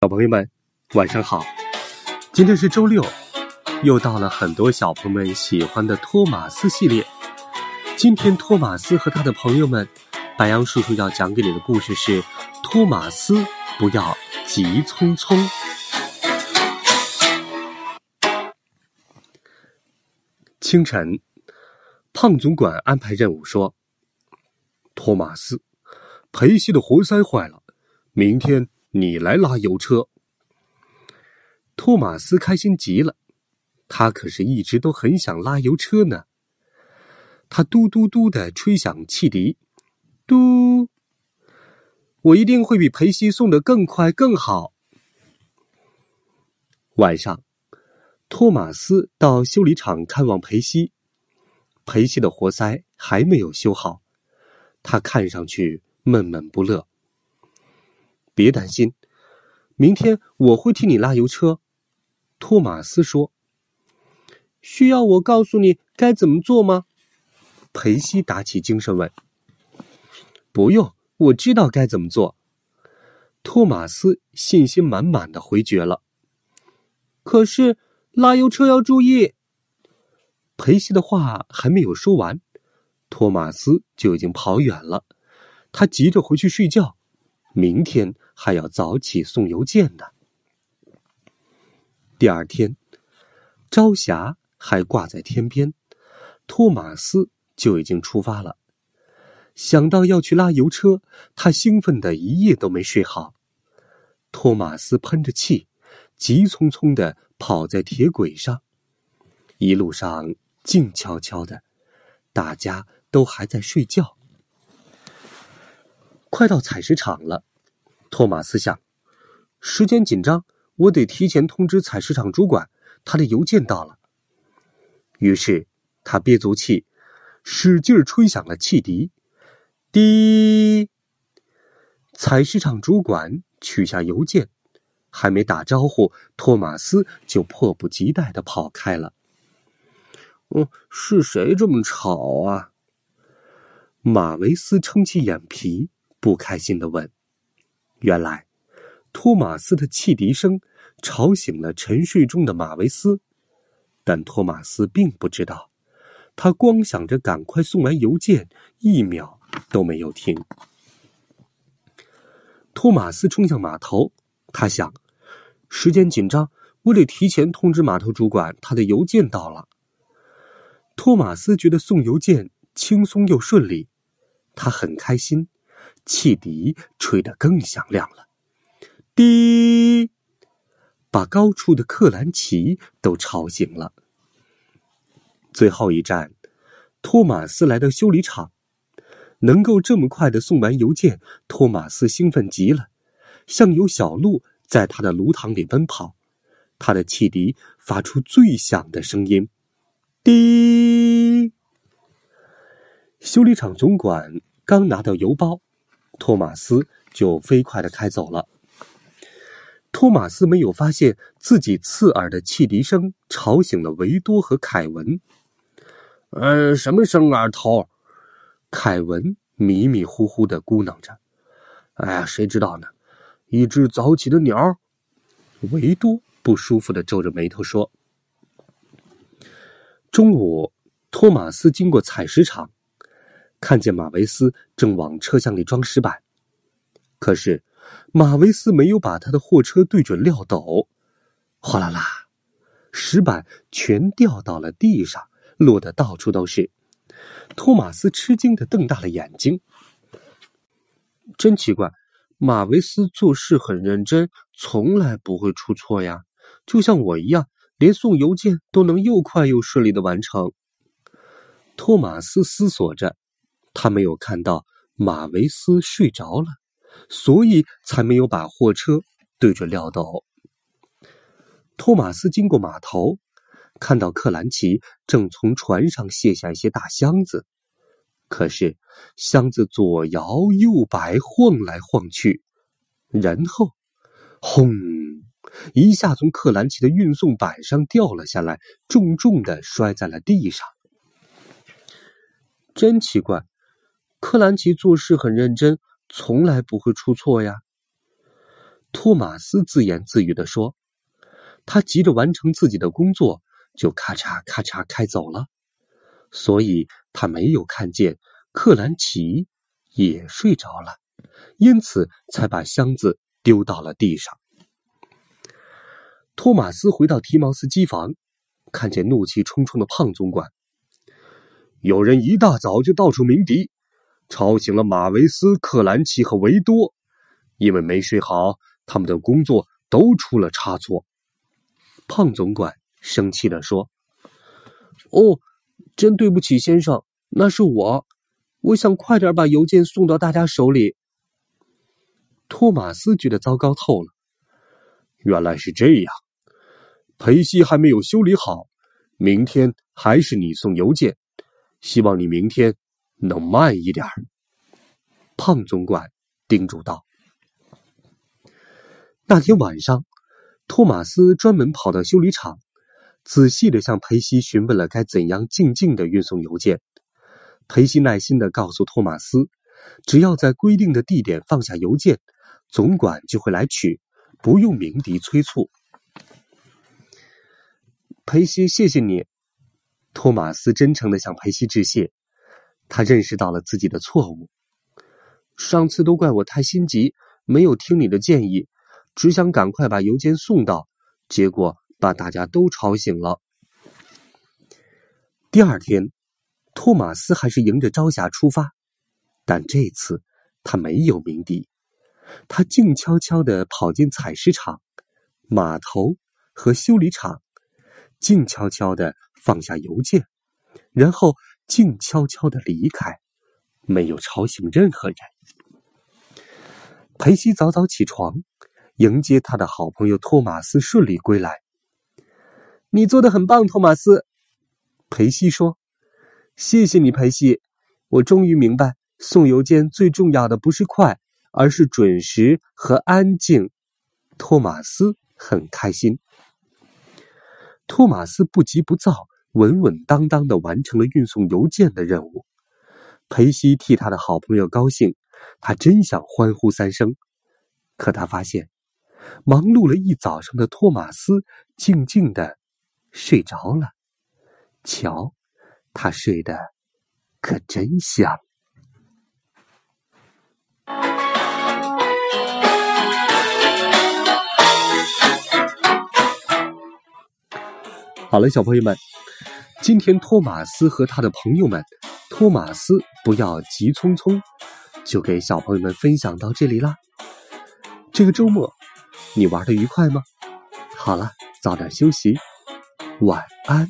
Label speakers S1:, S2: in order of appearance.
S1: 小朋友们，晚上好！今天是周六，又到了很多小朋友们喜欢的托马斯系列。今天托马斯和他的朋友们，白羊叔叔要讲给你的故事是：托马斯不要急匆匆。清晨，胖总管安排任务说：“托马斯，裴西的活塞坏了，明天。”你来拉油车，托马斯开心极了。他可是一直都很想拉油车呢。他嘟嘟嘟的吹响汽笛，嘟！我一定会比裴西送的更快更好。晚上，托马斯到修理厂看望裴西。裴西的活塞还没有修好，他看上去闷闷不乐。别担心，明天我会替你拉油车。”托马斯说。“需要我告诉你该怎么做吗？”裴西打起精神问。“不用，我知道该怎么做。”托马斯信心满满的回绝了。“可是拉油车要注意。”裴西的话还没有说完，托马斯就已经跑远了。他急着回去睡觉，明天。还要早起送邮件呢。第二天，朝霞还挂在天边，托马斯就已经出发了。想到要去拉油车，他兴奋的一夜都没睡好。托马斯喷着气，急匆匆的跑在铁轨上，一路上静悄悄的，大家都还在睡觉。快到采石场了。托马斯想，时间紧张，我得提前通知采石场主管，他的邮件到了。于是他憋足气，使劲吹响了汽笛，滴。采石场主管取下邮件，还没打招呼，托马斯就迫不及待的跑开了。嗯，是谁这么吵啊？马维斯撑起眼皮，不开心的问。原来，托马斯的汽笛声吵醒了沉睡中的马维斯，但托马斯并不知道，他光想着赶快送完邮件，一秒都没有停。托马斯冲向码头，他想，时间紧张，我得提前通知码头主管，他的邮件到了。托马斯觉得送邮件轻松又顺利，他很开心。汽笛吹得更响亮了，滴，把高处的克兰奇都吵醒了。最后一站，托马斯来到修理厂，能够这么快的送完邮件，托马斯兴奋极了，像有小鹿在他的炉膛里奔跑。他的汽笛发出最响的声音，滴。修理厂总管刚拿到邮包。托马斯就飞快的开走了。托马斯没有发现自己刺耳的汽笛声吵醒了维多和凯文。呃，什么声啊，头？凯文迷迷糊糊的咕囔着。哎呀，谁知道呢？一只早起的鸟。维多不舒服的皱着眉头说。中午，托马斯经过采石场。看见马维斯正往车厢里装石板，可是马维斯没有把他的货车对准料斗，哗啦啦，石板全掉到了地上，落得到处都是。托马斯吃惊的瞪大了眼睛，真奇怪，马维斯做事很认真，从来不会出错呀，就像我一样，连送邮件都能又快又顺利的完成。托马斯思索着，他没有看到马维斯睡着了，所以才没有把货车对准廖斗。托马斯经过码头，看到克兰奇正从船上卸下一些大箱子，可是箱子左摇右摆，晃来晃去，然后，轰！一下从克兰奇的运送板上掉了下来，重重的摔在了地上。真奇怪，克兰奇做事很认真，从来不会出错呀。托马斯自言自语的说：“他急着完成自己的工作，就咔嚓咔嚓开走了，所以他没有看见克兰奇也睡着了，因此才把箱子丢到了地上。”托马斯回到提毛斯机房，看见怒气冲冲的胖总管。有人一大早就到处鸣笛，吵醒了马维斯、克兰奇和维多，因为没睡好，他们的工作都出了差错。胖总管生气地说：“哦，真对不起，先生，那是我。我想快点把邮件送到大家手里。”托马斯觉得糟糕透了，原来是这样。裴西还没有修理好，明天还是你送邮件，希望你明天能慢一点。”胖总管叮嘱道。那天晚上，托马斯专门跑到修理厂，仔细的向裴西询问了该怎样静静的运送邮件。裴西耐心的告诉托马斯，只要在规定的地点放下邮件，总管就会来取，不用鸣笛催促。裴西，谢谢你。托马斯真诚的向裴西致谢，他认识到了自己的错误。上次都怪我太心急，没有听你的建议，只想赶快把邮件送到，结果把大家都吵醒了。第二天，托马斯还是迎着朝霞出发，但这次他没有鸣笛，他静悄悄的跑进采石场、码头和修理厂。静悄悄的放下邮件，然后静悄悄的离开，没有吵醒任何人。裴西早早起床，迎接他的好朋友托马斯顺利归来。你做的很棒，托马斯。裴西说：“谢谢你，裴西。我终于明白，送邮件最重要的不是快，而是准时和安静。”托马斯很开心。托马斯不急不躁、稳稳当当的完成了运送邮件的任务。裴西替他的好朋友高兴，他真想欢呼三声。可他发现，忙碌了一早上的托马斯静静的睡着了。瞧，他睡得可真香。好了，小朋友们，今天托马斯和他的朋友们，托马斯不要急匆匆，就给小朋友们分享到这里啦。这个周末你玩的愉快吗？好了，早点休息，晚安。